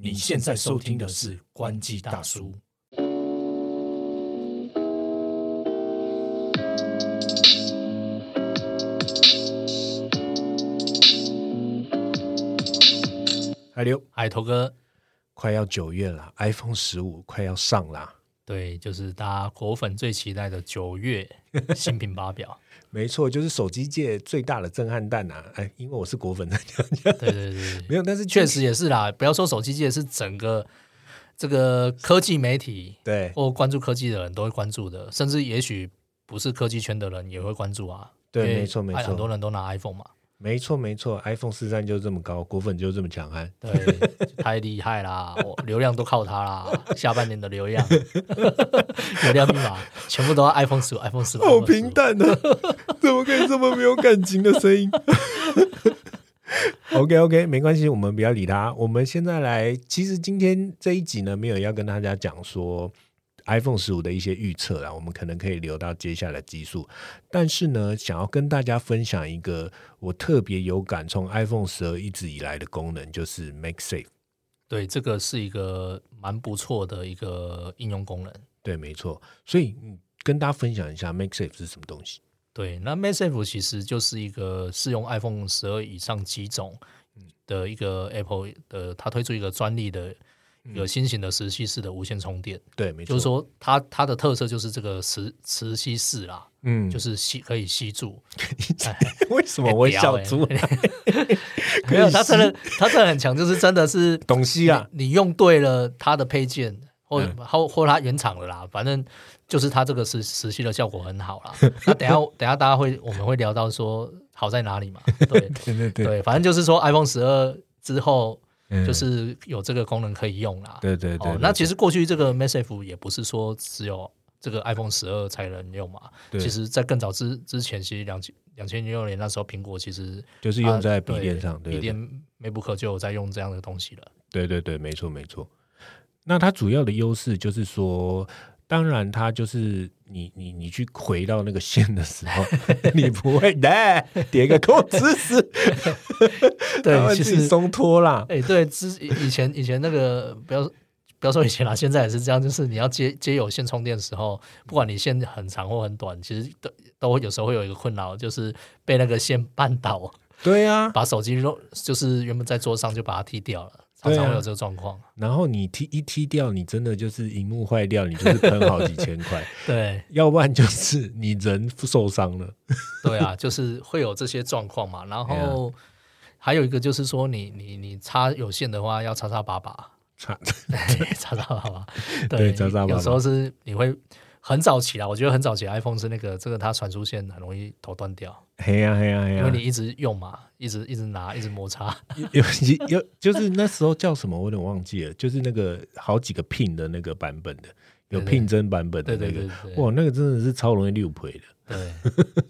你现在收听的是关机大叔。海流，海头哥，快要九月了，iPhone 十五快要上啦。对，就是大家果粉最期待的九月 新品发表。没错，就是手机界最大的震撼弹啊！哎，因为我是果粉，对对对，没有，但是确实也是啦。不要说手机界，是整个这个科技媒体，对，或关注科技的人都会关注的，甚至也许不是科技圈的人也会关注啊。对，没错没错，很多人都拿 iPhone 嘛。没错没错，iPhone 四三就这么高，果粉就这么强悍，对，太厉害啦！我流量都靠它啦，下半年的流量，流量密码全部都要 iPhone 十五，iPhone 十五。好平淡啊，怎么可以这么没有感情的声音？OK OK，没关系，我们不要理他。我们现在来，其实今天这一集呢，没有要跟大家讲说。iPhone 十五的一些预测啦，我们可能可以留到接下来技术。但是呢，想要跟大家分享一个我特别有感，从 iPhone 十二一直以来的功能，就是 Make Safe。对，这个是一个蛮不错的一个应用功能。对，没错。所以跟大家分享一下 Make Safe 是什么东西。对，那 Make Safe 其实就是一个适用 iPhone 十二以上几种的一个 Apple 的，它推出一个专利的。有新型的磁吸式的无线充电，对，没错，就是说它它的特色就是这个磁磁吸式啦，嗯，就是吸可以吸住。为什么我笑出来？没有，它真的它真的很强，就是真的是懂吸啊！你用对了它的配件，或或或它原厂的啦，反正就是它这个磁磁吸的效果很好啦。那等下等下大家会我们会聊到说好在哪里嘛？对对对对，反正就是说 iPhone 十二之后。就是有这个功能可以用啦。对对对。那其实过去这个 Message 也不是说只有这个 iPhone 十二才能用嘛。其实，在更早之之前，其实两千两千零六年那时候，苹果其实就是用在笔电上，笔电 MacBook 就有在用这样的东西了。对对对，没错没错。那它主要的优势就是说。当然，它就是你你你去回到那个线的时候，你不会的叠个扣姿势，对，其实松脱啦。哎，对，之以前以前那个不要不要说以前啦，现在也是这样，就是你要接接有线充电的时候，不管你线很长或很短，其实都都有时候会有一个困扰，就是被那个线绊倒。对呀，把手机扔就是原本在桌上就把它踢掉了。常常会有这个状况，然后你踢一踢掉，你真的就是荧幕坏掉，你就是喷好几千块。对，要不然就是你人受伤了。对啊，就是会有这些状况嘛。然后还有一个就是说，你你你插有线的话，要插插把把，插插插把把。对，插插把把。有时候是你会。很早期啦，我觉得很早期 iPhone 是那个这个它传输线很容易头断掉。嘿呀嘿呀嘿呀！因为你一直用嘛，一直一直拿，一直摩擦。有有就是那时候叫什么，我有点忘记了。就是那个好几个 pin 的那个版本的，有 pin 针版本的那个，哇，那个真的是超容易六赔的。对，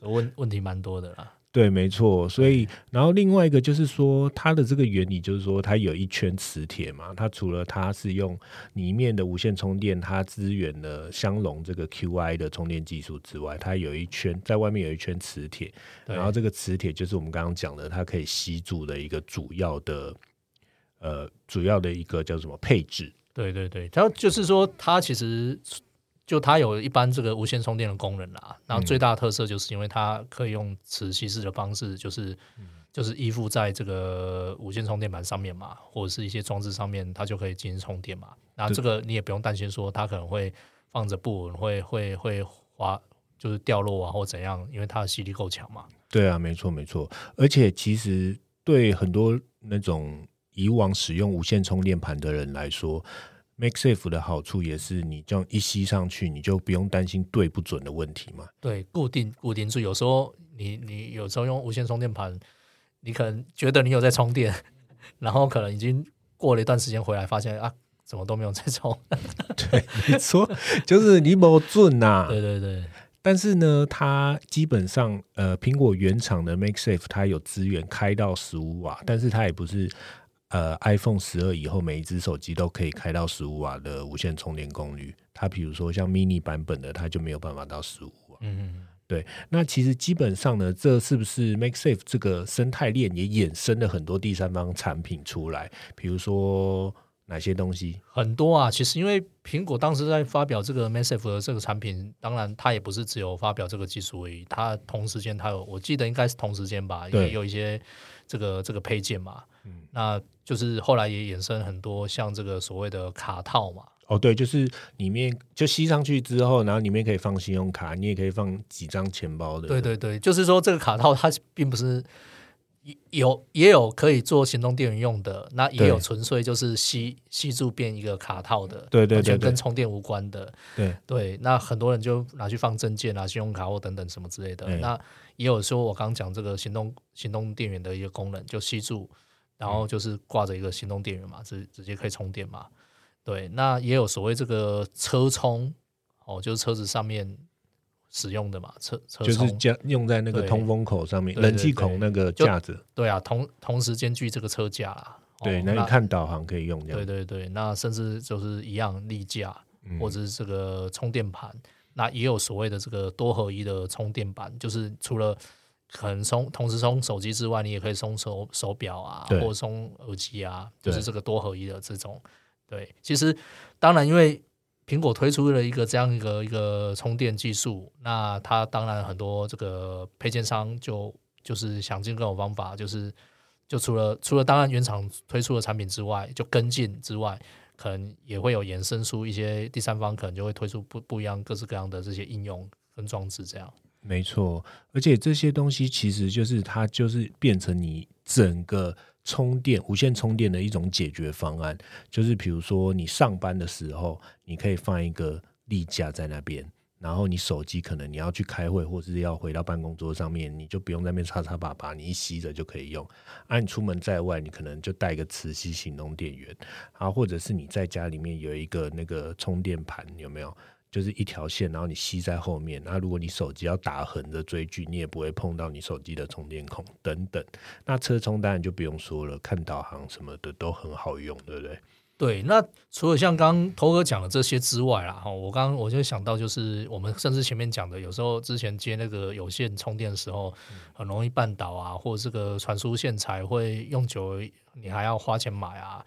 问问题蛮多的啦。对，没错。所以，然后另外一个就是说，它的这个原理就是说，它有一圈磁铁嘛。它除了它是用里面的无线充电，它支援了相容这个 QI 的充电技术之外，它有一圈在外面有一圈磁铁。然后这个磁铁就是我们刚刚讲的，它可以吸住的一个主要的呃主要的一个叫什么配置？对对对，它就是说，它其实。就它有一般这个无线充电的功能啦，然后最大的特色就是因为它可以用磁吸式的方式，就是就是依附在这个无线充电板上面嘛，或者是一些装置上面，它就可以进行充电嘛。那这个你也不用担心说它可能会放着不稳，会会会滑，就是掉落啊或怎样，因为它的吸力够强嘛。对啊，没错没错，而且其实对很多那种以往使用无线充电盘的人来说。MakeSafe 的好处也是，你这样一吸上去，你就不用担心对不准的问题嘛。对，固定固定住。有时候你你有时候用无线充电盘，你可能觉得你有在充电，然后可能已经过了一段时间回来，发现啊，怎么都没有在充。对，没错，就是你没准呐。对对对。但是呢，它基本上呃，苹果原厂的 MakeSafe 它有资源开到十五瓦，但是它也不是。呃，iPhone 十二以后，每一只手机都可以开到十五瓦的无线充电功率。它比如说像 mini 版本的，它就没有办法到十五瓦。嗯，对。那其实基本上呢，这是不是 MakeSafe 这个生态链也衍生了很多第三方产品出来？比如说哪些东西？很多啊，其实因为苹果当时在发表这个 MakeSafe 的这个产品，当然它也不是只有发表这个技术而已，它同时间它有，我记得应该是同时间吧，也有一些这个这个配件嘛，嗯，那就是后来也衍生很多像这个所谓的卡套嘛。哦，对，就是里面就吸上去之后，然后里面可以放信用卡，你也可以放几张钱包的。对对对，就是说这个卡套它并不是。有也有可以做行动电源用的，那也有纯粹就是吸吸住变一个卡套的，对对对，跟充电无关的，对对。那很多人就拿去放证件啊、信用卡或等等什么之类的。那也有说我刚刚讲这个行动行动电源的一个功能，就吸住，然后就是挂着一个行动电源嘛，直直接可以充电嘛。对，那也有所谓这个车充，哦，就是车子上面。使用的嘛，车车就是加用在那个通风口上面，冷气孔那个架子。对啊，同同时兼具这个车架啦。对，那你看导航可以用这样。对对对，那甚至就是一样立架，或者是这个充电盘，那也有所谓的这个多合一的充电板，就是除了可能充同时充手机之外，你也可以充手手表啊，或者充耳机啊，就是这个多合一的这种。对，其实当然因为。苹果推出了一个这样一个一个充电技术，那它当然很多这个配件商就就是想尽各种方法，就是就除了除了当然原厂推出的产品之外，就跟进之外，可能也会有延伸出一些第三方可能就会推出不不一样各式各样的这些应用跟装置，这样没错。而且这些东西其实就是它就是变成你整个。充电无线充电的一种解决方案，就是比如说你上班的时候，你可以放一个立架在那边，然后你手机可能你要去开会，或是要回到办公桌上面，你就不用在那边插插拔拔，你一吸着就可以用。啊，你出门在外，你可能就带一个磁吸行动电源，啊，或者是你在家里面有一个那个充电盘，有没有？就是一条线，然后你吸在后面。那如果你手机要打横着追剧，你也不会碰到你手机的充电孔等等。那车充当然就不用说了，看导航什么的都很好用，对不对？对。那除了像刚头哥讲的这些之外啦，哈，我刚刚我就想到，就是我们甚至前面讲的，有时候之前接那个有线充电的时候，很容易绊倒啊，或者这个传输线材会用久，你还要花钱买啊。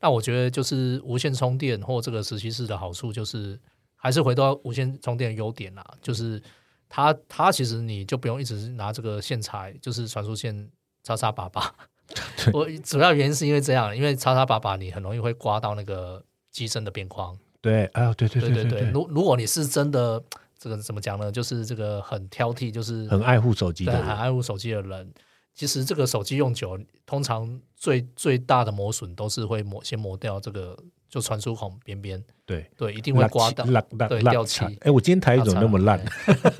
那我觉得就是无线充电或这个磁吸式的好处就是。还是回到无线充电的优点啦，就是它它其实你就不用一直拿这个线材，就是传输线插插拔拔。我主要原因是因为这样，因为插插拔拔你很容易会刮到那个机身的边框。对，啊，对对对对对。如如果你是真的这个怎么讲呢？就是这个很挑剔，就是很爱护手机的，很爱护手机的人。其实这个手机用久，通常最最大的磨损都是会磨先磨掉这个就传输孔边边，对对，一定会刮到，对掉漆。哎，我今天台怎么那么烂？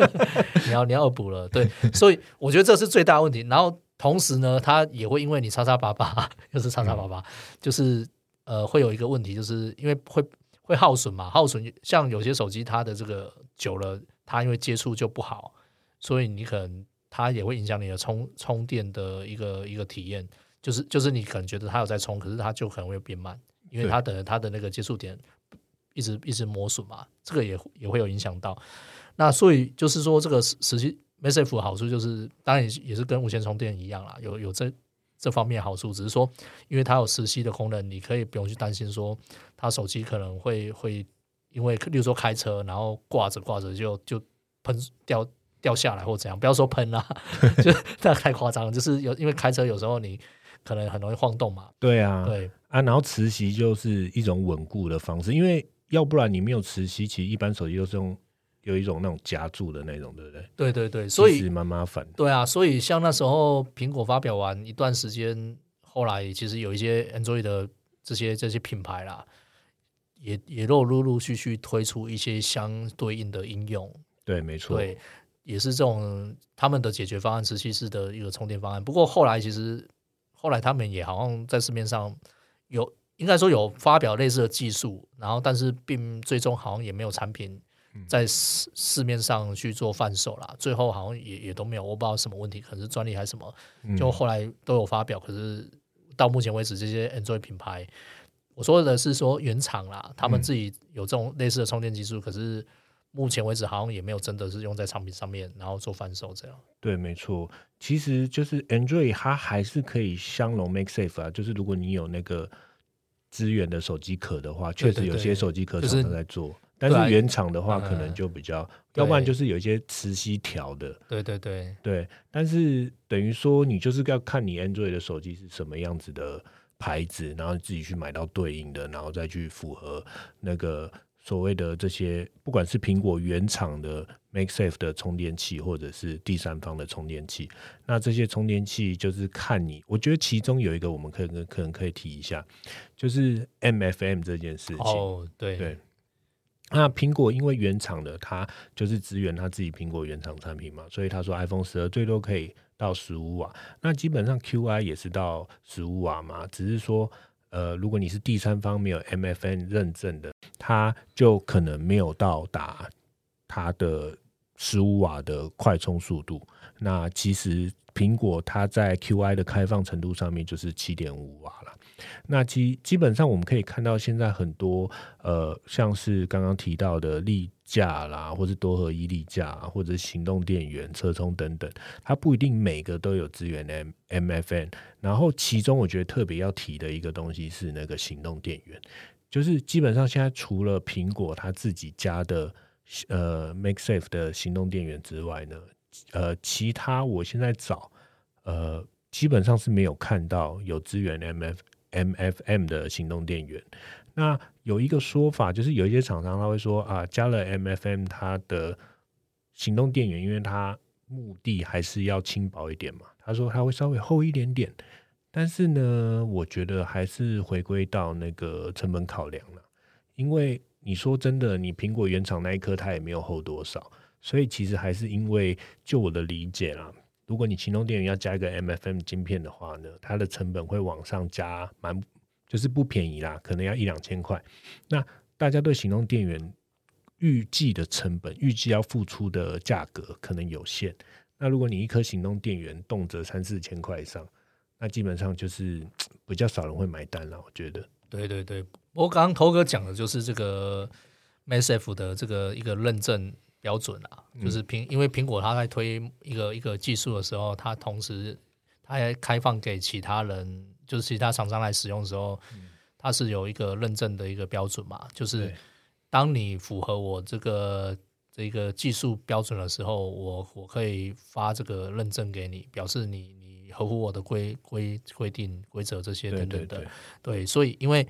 你要你要补了，对，所以我觉得这是最大问题。然后同时呢，它也会因为你叉叉八八又是叉叉八八，就是呃会有一个问题，就是因为会会耗损嘛，耗损像有些手机它的这个久了，它因为接触就不好，所以你可能。它也会影响你的充充电的一个一个体验，就是就是你可能觉得它有在充，可是它就可能会变慢，因为它的它的那个接触点一直一直磨损嘛，这个也也会有影响到。那所以就是说，这个实际 MSF 好处就是，当然也也是跟无线充电一样啦，有有这这方面好处，只是说因为它有磁吸的功能，你可以不用去担心说它手机可能会会因为例如说开车，然后挂着挂着就就喷掉。掉下来或怎样，不要说喷啦，就 那太夸张了。就是有因为开车有时候你可能很容易晃动嘛。对啊，对啊，然后磁吸就是一种稳固的方式，因为要不然你没有磁吸，其实一般手机都是用有一种那种夹住的那种，对不对？对对对，所以蛮麻烦。对啊，所以像那时候苹果发表完一段时间，后来其实有一些 Android 的这些这些品牌啦，也也都陆陆续续推出一些相对应的应用。对，没错。对。也是这种他们的解决方案，磁吸式的一个充电方案。不过后来其实后来他们也好像在市面上有，应该说有发表类似的技术，然后但是并最终好像也没有产品在市市面上去做贩售啦。最后好像也也都没有，我不知道什么问题，可能是专利还是什么。就后来都有发表，可是到目前为止，这些 Android 品牌，我说的是说原厂啦，他们自己有这种类似的充电技术，可是。目前为止，好像也没有真的是用在产品上面，然后做贩售这样。对，没错，其实就是 Android 它还是可以相容 Make Safe 啊，就是如果你有那个资源的手机壳的话，确实有些手机壳厂商在做，但是原厂的话嗯可能就比较，对要不然就是有一些磁吸条的，对对对对。但是等于说你就是要看你 Android 的手机是什么样子的牌子，然后自己去买到对应的，然后再去符合那个所谓的这些，不管是苹果原厂的 MakeSafe 的充电器，或者是第三方的充电器，那这些充电器就是看你，我觉得其中有一个我们可能可能可以提一下，就是 MFM 这件事情。哦对对那苹果因为原厂的，它就是支援它自己苹果原厂产品嘛，所以他说 iPhone 十二最多可以到十五瓦。那基本上 QI 也是到十五瓦嘛，只是说，呃，如果你是第三方没有 MFN 认证的，它就可能没有到达它的十五瓦的快充速度。那其实苹果它在 QI 的开放程度上面就是七点五瓦了。那基基本上我们可以看到，现在很多呃，像是刚刚提到的例架啦，或是多合一例架，或者是行动电源、车充等等，它不一定每个都有支援 M MFN。然后其中我觉得特别要提的一个东西是那个行动电源，就是基本上现在除了苹果它自己家的呃 MakeSafe 的行动电源之外呢，呃，其他我现在找呃基本上是没有看到有支援 MF MFM 的行动电源。那有一个说法，就是有一些厂商他会说啊，加了 MFM，它的行动电源，因为它目的还是要轻薄一点嘛，他说它会稍微厚一点点。但是呢，我觉得还是回归到那个成本考量了，因为你说真的，你苹果原厂那一颗它也没有厚多少，所以其实还是因为就我的理解啦，如果你行动电源要加一个 MFM 晶片的话呢，它的成本会往上加蛮，就是不便宜啦，可能要一两千块。那大家对行动电源预计的成本、预计要付出的价格可能有限。那如果你一颗行动电源动辄三四千块以上，那基本上就是 比较少人会买单了。我觉得，对对对。我刚刚头哥讲的就是这个 MSF 的这个一个认证标准啊，就是苹因为苹果它在推一个一个技术的时候，它同时它还开放给其他人，就是其他厂商来使用的时候，它是有一个认证的一个标准嘛，就是当你符合我这个这个技术标准的时候，我我可以发这个认证给你，表示你你合乎我的规规规定规则这些对等等的。对对，对，所以因为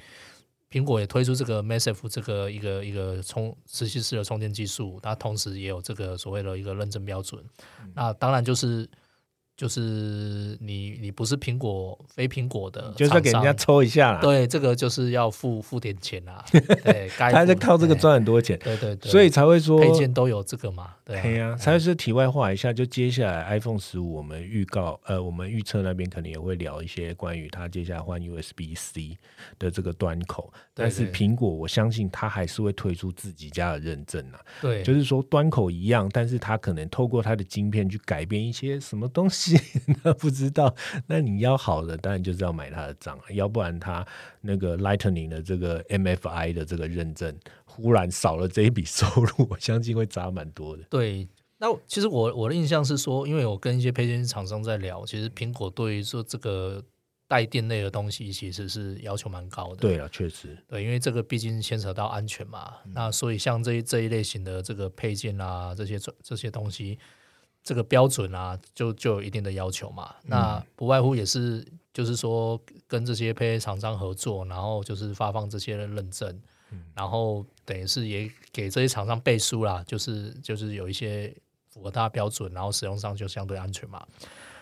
苹果也推出这个 Massive 这个一个一个充磁吸式的充电技术，它同时也有这个所谓的一个认证标准。嗯那当然就是就是你你不是苹果非苹果的，就是要给人家。抽一下啦。对，这个就是要付付点钱啦。对，该他在靠这个哎赚很多钱，对对对，所以才会说配件都有这个嘛。对啊，对呀、才是题外话一下，就接下来 iPhone 十五，我们预告呃，我们预测那边可能也会聊一些关于它接下来换 USB C 的这个端口，对但是苹果我相信它还是会推出自己家的认证啊，对，就是说端口一样，但是它可能透过它的晶片去改变一些什么东西，那不知道。那你要好的，当然就是要买它的账，要不然它那个 Lightning 的这个 MFI 的这个认证，忽然少了这一笔收入，我相信会砸蛮多的。对，那其实我我的印象是说，因为我跟一些配件厂商在聊，其实苹果对于说这个带电类的东西，其实是要求蛮高的。对啊，确实。对，因为这个毕竟牵扯到安全嘛，那所以像这一这一类型的这个配件啊，这些这些东西，这个标准啊，就就有一定的要求嘛。那不外乎也是就是说跟这些配件厂商合作，然后就是发放这些认证，然后等于是也给这些厂商背书啦，就是就是有一些符合它的标准，然后使用上就相对安全嘛。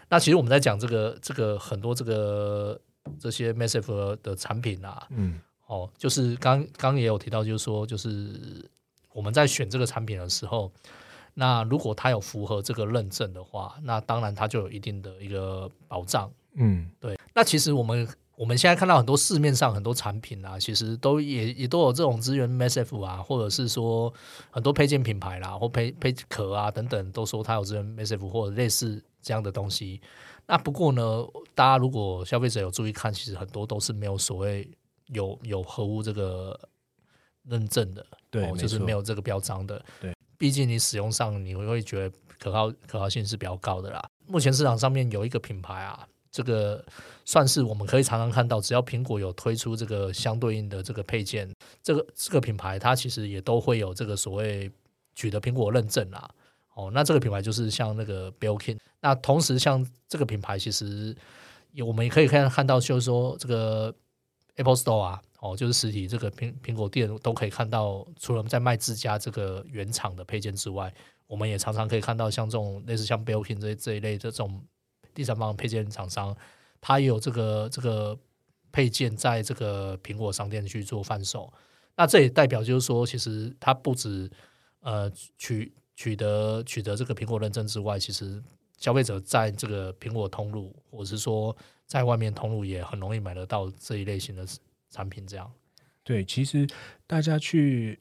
那其实我们在讲这个这个很多这个这些 Massive 的产品啊，嗯，哦，就是刚刚也有提到，就是说，就是我们在选这个产品的时候，那如果它有符合这个认证的话，那当然它就有一定的一个保障。嗯，对，那其实我们我们现在看到很多市面上很多产品啊，其实都也也都有这种资源 MSF 啊，或者是说很多配件品牌啦，或配配壳啊等等，都说它有资源 MSF 或者类似这样的东西。那不过呢，大家如果消费者有注意看，其实很多都是没有所谓有有合乎这个认证的，对，哦，就是没有，这个标章的。对，毕竟你使用上你会会觉得可靠可靠性是比较高的啦。目前市场上面有一个品牌啊，这个算是我们可以常常看到，只要苹果有推出这个相对应的这个配件，这个这个品牌它其实也都会有这个所谓取得苹果认证啦。哦，那这个品牌就是像那个 Belkin，那同时像这个品牌其实有我们也可以看看到，就是说这个 Apple Store 啊。哦，就是实体这个苹苹果店都可以看到，除了在卖自家这个原厂的配件之外，我们也常常可以看到像这种类似像 Belkin 这这一类的这种第三方配件厂商，它也有这个这个配件在这个苹果商店去做贩售。那这也代表就是说，其实它不止呃取取得取得这个苹果认证之外，其实消费者在这个苹果通路，或者是说在外面通路，也很容易买得到这一类型的。产品这样，对，其实大家去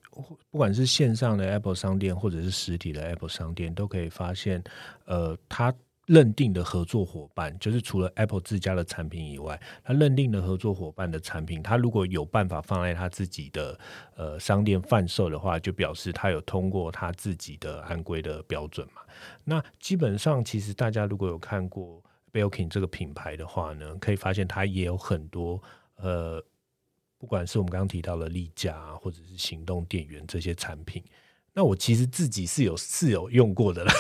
不管是线上的 Apple 商店，或者是实体的 Apple 商店，都可以发现，呃，它认定的合作伙伴，就是除了 Apple 自家的产品以外，他认定的合作伙伴的产品，他如果有办法放在他自己的呃商店贩售的话，就表示他有通过他自己的安规的标准嘛。那基本上，其实大家如果有看过 Belkin 这个品牌的话呢，可以发现它也有很多呃。不管是我们刚刚提到的立架，或者是行动电源这些产品，那我其实自己是有是有用过的了。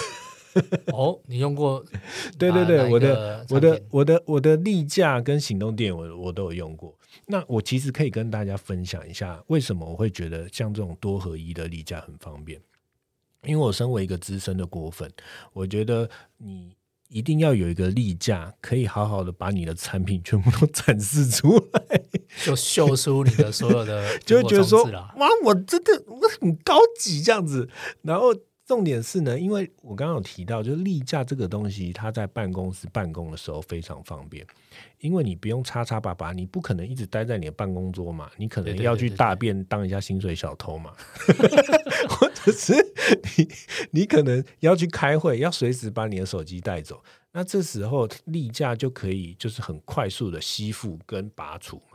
哦，你用过？对对对，我的我的我的我的例架跟行动电我我都有用过。那我其实可以跟大家分享一下，为什么我会觉得像这种多合一的例架很方便？因为我身为一个资深的果粉，我觉得你。一定要有一个例架，可以好好的把你的产品全部都展示出来，就秀出你的所有的，就觉得说，哇，我真的我很高级这样子，然后。重点是呢，因为我刚刚有提到，就是例假这个东西，它在办公室办公的时候非常方便，因为你不用叉叉叭叭，你不可能一直待在你的办公桌嘛，你可能要去大便当一下薪水小偷嘛，或者是你你可能要去开会，要随时把你的手机带走，那这时候例假就可以就是很快速的吸附跟拔除嘛。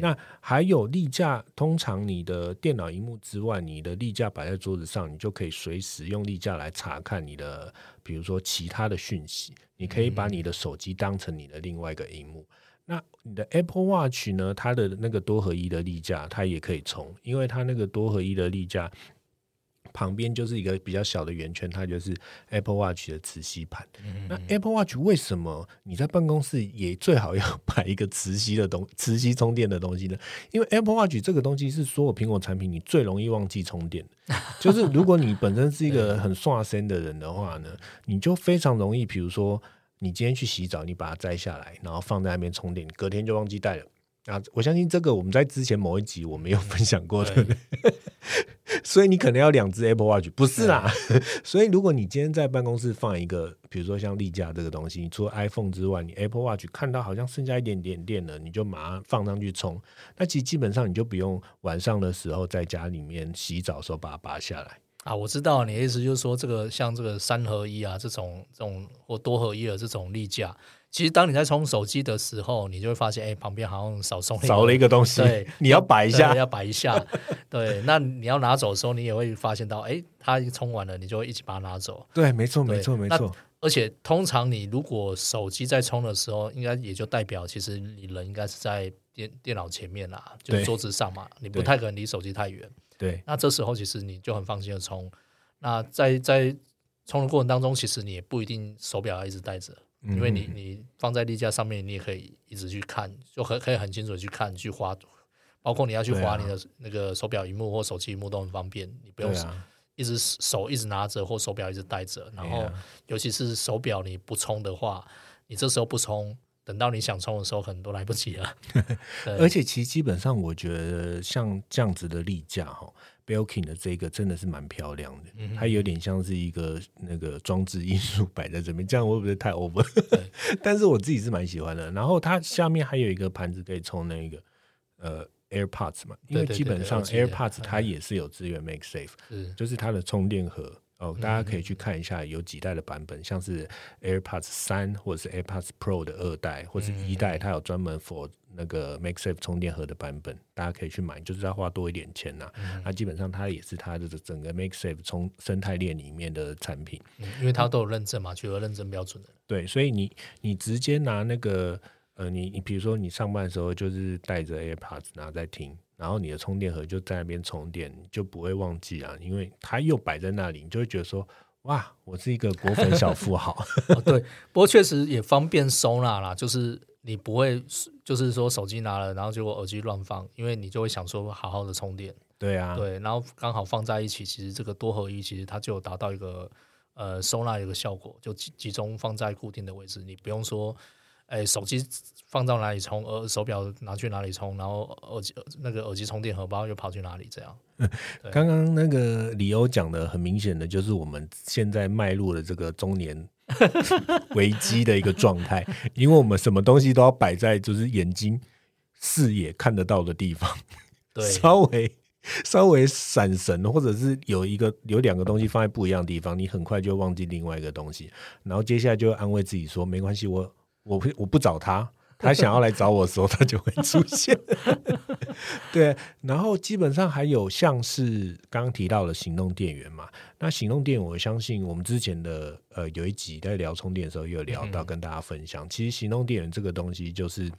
那还有例架，通常你的电脑荧幕之外，你的例架摆在桌子上，你就可以随时用例架来查看你的，比如说其他的讯息。你可以把你的手机当成你的另外一个荧幕。那你的 Apple Watch 呢？它的那个多合一的例架，它也可以充，因为它那个多合一的例架。旁边就是一个比较小的圆圈，它就是 Apple Watch 的磁吸盘。那 Apple Watch 为什么你在办公室也最好要摆一个磁吸的东、磁吸充电的东西呢？因为 Apple Watch 这个东西是所有苹果产品你最容易忘记充电。就是如果你本身是一个很刷身的人的话呢，你就非常容易，比如说你今天去洗澡，你把它摘下来，然后放在那边充电，隔天就忘记带了。啊，我相信这个我们在之前某一集我们有分享过的，所以你可能要两只 Apple Watch，不是啦。所以如果你今天在办公室放一个，比如说像例假这个东西，你除了 iPhone 之外，你 Apple Watch 看到好像剩下一点点电了，你就马上放上去充。那其实基本上你就不用晚上的时候在家里面洗澡的时候把它拔下来。啊，我知道你的意思，就是说这个像这个三合一啊，这种这种或多合一的这种例架。其实，当你在充手机的时候，你就会发现，哎，旁边好像少送少了一个东西。对，你要摆一下，要摆一下。对，那你要拿走的时候，你也会发现到，哎，它充完了，你就会一起把它拿走。对，没错，没错，没错。而且，通常你如果手机在充的时候，应该也就代表，其实你人应该是在电电脑前面啦，就桌子上嘛，你不太可能离手机太远。对，那这时候其实你就很放心的充。那在在充的过程当中，其实你也不一定手表要一直带着。因为你你放在例假上面，你也可以一直去看，就很可以很清楚的去看去划，包括你要去划你的那个手表荧幕或手机荧幕都很方便，你不用一直手一直拿着或手表一直戴着。然后尤其是手表你不充的话，你这时候不充，等到你想充的时候可能都来不及了。而且其实基本上我觉得像这样子的例假哈。Belkin 的这个真的是蛮漂亮的，它有点像是一个那个装置艺术摆在这边，这样会不会太 over？但是我自己是蛮喜欢的。然后它下面还有一个盘子可以充那个呃 AirPods 嘛，因为基本上 AirPods 它也是有资源 MakeSafe，就是它的充电盒哦，大家可以去看一下有几代的版本，像是 AirPods 三或者是 AirPods Pro 的二代或者一代，它有专门 for 那个 MaxSafe 充电盒的版本，大家可以去买，就是要花多一点钱呐、那基本上它也是它的整个 MaxSafe 充生态链里面的产品。嗯因为它都有认证嘛，取得认证标准的。对，所以你你直接拿那个呃，你你比如说你上班的时候就是带着 AirPods 然后在听，然后你的充电盒就在那边充电，你就不会忘记啊，因为它又摆在那里，你就会觉得说哇，我是一个果粉小富豪。哦，对，不过确实也方便收纳啦，就是你不会，就是说手机拿了，然后结果耳机乱放，因为你就会想说好好的充电，对啊，对，然后刚好放在一起，其实这个多合一其实它就有达到一个呃收纳一个效果，就集集中放在固定的位置，你不用说。哎，手机放到哪里充，耳手表拿去哪里充，然后耳机那个耳机充电荷包又跑去哪里，这样。对刚刚那个理由讲的很明显的就是我们现在迈入了这个中年 危机的一个状态，因为我们什么东西都要摆在就是眼睛视野看得到的地方，对，稍微稍微闪神，或者是有一个有两个东西放在不一样的地方，你很快就忘记另外一个东西，然后接下来就安慰自己说没关系，我我不我不找他。他想要来找我的时候，他就会出现。对，然后基本上还有像是刚刚提到的行动电源嘛，那行动电源，我相信我们之前的呃有一集在聊充电的时候，也有聊到跟大家分享。其实行动电源这个东西，就是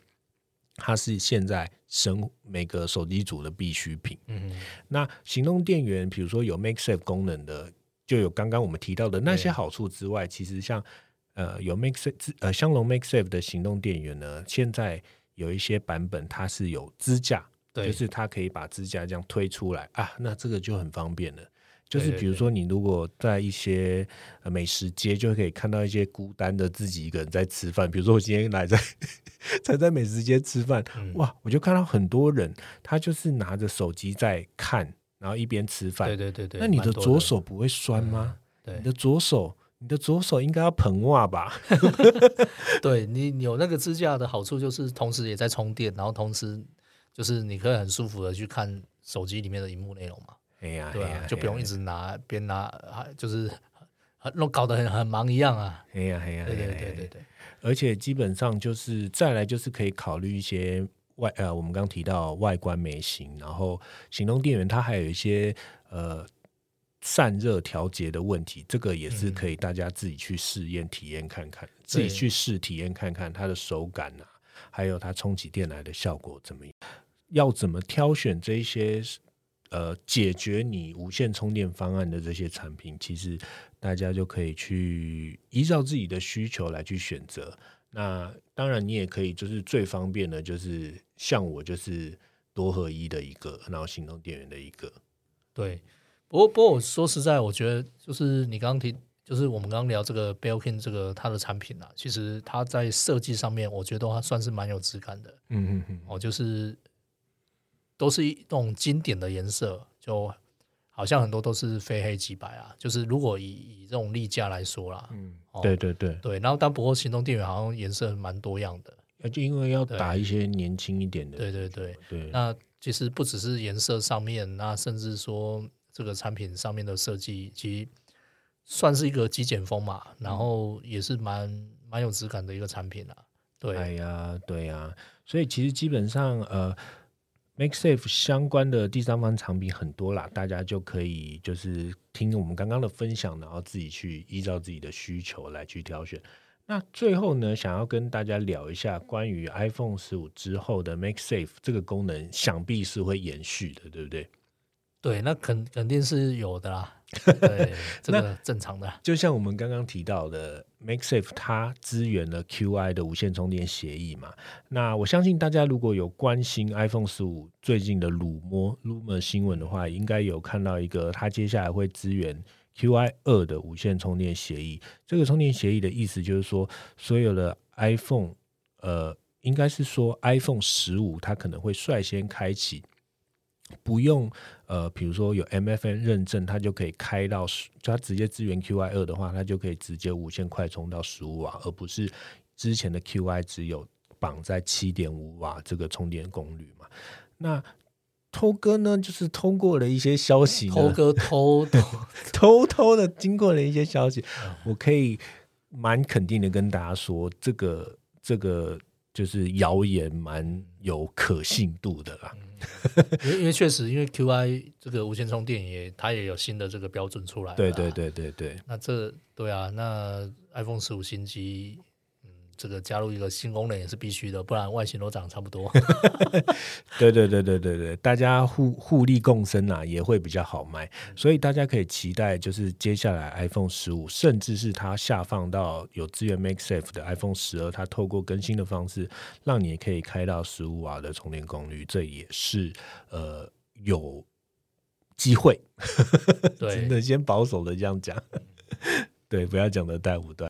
它是现在生每个手机组的必需品。嗯，那行动电源，比如说有 MakeSafe 功能的，就有刚刚我们提到的那些好处之外，其实像呃有 MakeSafe 呃香龙 MakeSafe 的行动电源呢，现在有一些版本它是有支架，对，就是它可以把支架这样推出来啊，那这个就很方便了。就是比如说，你如果在一些呃美食街，就可以看到一些孤单的自己一个人在吃饭。比如说，我今天来在才在美食街吃饭，嗯哇，我就看到很多人，他就是拿着手机在看，然后一边吃饭。对对对对。那你的左手不会酸吗？对你的左手，你的左手应该要捧袜吧？对你你有那个支架的好处就是，同时也在充电，然后同时就是你可以很舒服的去看手机里面的荧幕内容嘛，哎呀，对呀就不用一。直拿边拿，还就是很弄搞得很很忙一样啊。哎呀，哎呀，对对对对对，而且基本上就是再来就是可以考虑一些外呃，我们刚提到外观美型，然后行动电源它还有一些呃散热调节的问题，这个也是可以大家自己去试验体验看看，自己去试体验看看它的手感啊，还有它充起电来的效果怎么样，要怎么挑选这些。呃，解决你无线充电方案的这些产品，其实大家就可以去依照自己的需求来去选择。那当然，你也可以就是最方便的，就是像我就是多合一的一个，然后行动电源的一个。对。不过不过我说实在，我觉得就是你刚刚提，就是我们刚刚聊这个 Belkin 这个它的产品啊，其实它在设计上面，我觉得它算是蛮有质感的。嗯嗯嗯，哦，就是都是一种经典的颜色，就好像很多都是非黑即白啊。就是如果以以这种例价来说啦，嗯哦，对对对，对，然后但不过行动电源好像颜色蛮多样的，而且因为要打一些年轻一点的，对对对。对，那其实不只是颜色上面，那甚至说这个产品上面的设计，其实算是一个极简风嘛，然后也是蛮蛮有质感的一个产品啊。对，哎呀，对呀，所以其实基本上呃，MakeSafe 相关的第三方产品很多啦，大家就可以就是听我们刚刚的分享，然后自己去依照自己的需求来去挑选。那最后呢，想要跟大家聊一下关于 iPhone 十五之后的 MakeSafe 这个功能，想必是会延续的，对不对？对，那肯肯定是有的啦。对，这个正常的。就像我们刚刚提到的，MakeSafe 它支援了 QI 的无线充电协议嘛。那我相信大家如果有关心 iPhone 十五最近的乳摸 Rumor 新闻的话，应该有看到一个它接下来会支援 QI 二的无线充电协议。这个充电协议的意思就是说，所有的 iPhone 呃，应该是说 iPhone 十五它可能会率先开启。不用呃，比如说有 MFN 认证，它就可以开到十，就它直接支援 QI 二的话，它就可以直接无线快充到十五瓦，而不是之前的 QI 只有绑在七点五瓦这个充电功率嘛。那偷哥呢，就是通过了一些消息，偷哥偷偷，偷 偷的经过了一些消息，我可以蛮肯定的跟大家说，这个这个就是谣言蛮有可信度的啦。因为 因为确实，因为 QI 这个无线充电也它也有新的这个标准出来，对对。对对对，那这对啊，那 iPhone 十五新机，嗯，这个加入一个新功能也是必须的，不然外形都长得差不多。对对对对对对，大家互互利共生啊，也会比较好卖，所以大家可以期待，就是接下来 iPhone 十五，甚至是它下放到有资源 MakeSafe 的 iPhone 十二，它透过更新的方式，让你可以开到十五瓦的充电功率，这也是呃有机会。对 真的先保守的这样讲，对，不要讲的太武断。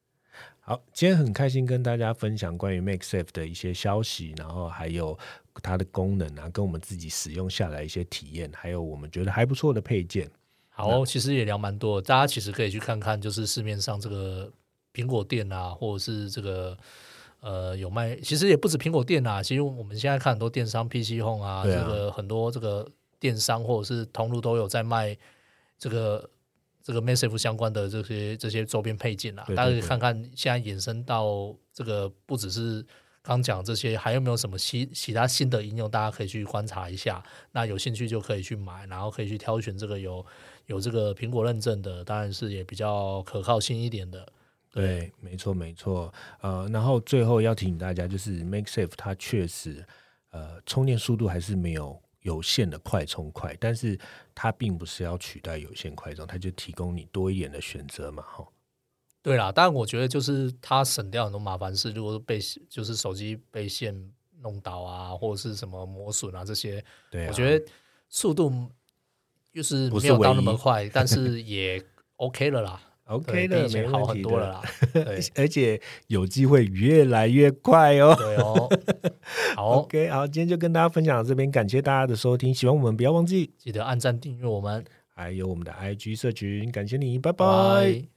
好，今天很开心跟大家分享关于 MakeSafe 的一些消息，然后还有它的功能啊，跟我们自己使用下来一些体验，还有我们觉得还不错的配件。好，其实也聊蛮多，大家其实可以去看看，就是市面上这个苹果店啊，或者是这个呃有卖，其实也不止苹果店啊，其实我们现在看很多电商 PC Home 啊，啊这个很多这个电商或者是通路都有在卖这个这个 Massive 相关的这些这些周边配件啊，对对大家可以看看现在衍生到这个不只是。刚讲这些，还有没有什么其其他新的应用？大家可以去观察一下。那有兴趣就可以去买，然后可以去挑选这个有有这个苹果认证的，当然是也比较可靠性一点的。对，没错没错。呃，然后最后要提醒大家，就是 MakeSafe 它确实呃充电速度还是没有有线的快充快，但是它并不是要取代有线快充，它就提供你多一点的选择嘛，哈。对啦，但我觉得就是它省掉很多麻烦事，如果被就是手机被线弄倒啊，或者是什么磨损啊这些，对啊，我觉得速度就是没有到那么快，但 是也 OK 了啦 OK 对的，没好很多了啦。对而且有机会越来越快哦。对哦，好哦 OK，好，今天就跟大家分享到这边，感谢大家的收听，喜欢我们不要忘记，记得按赞订阅我们，还有我们的 IG 社群，感谢你，拜拜拜。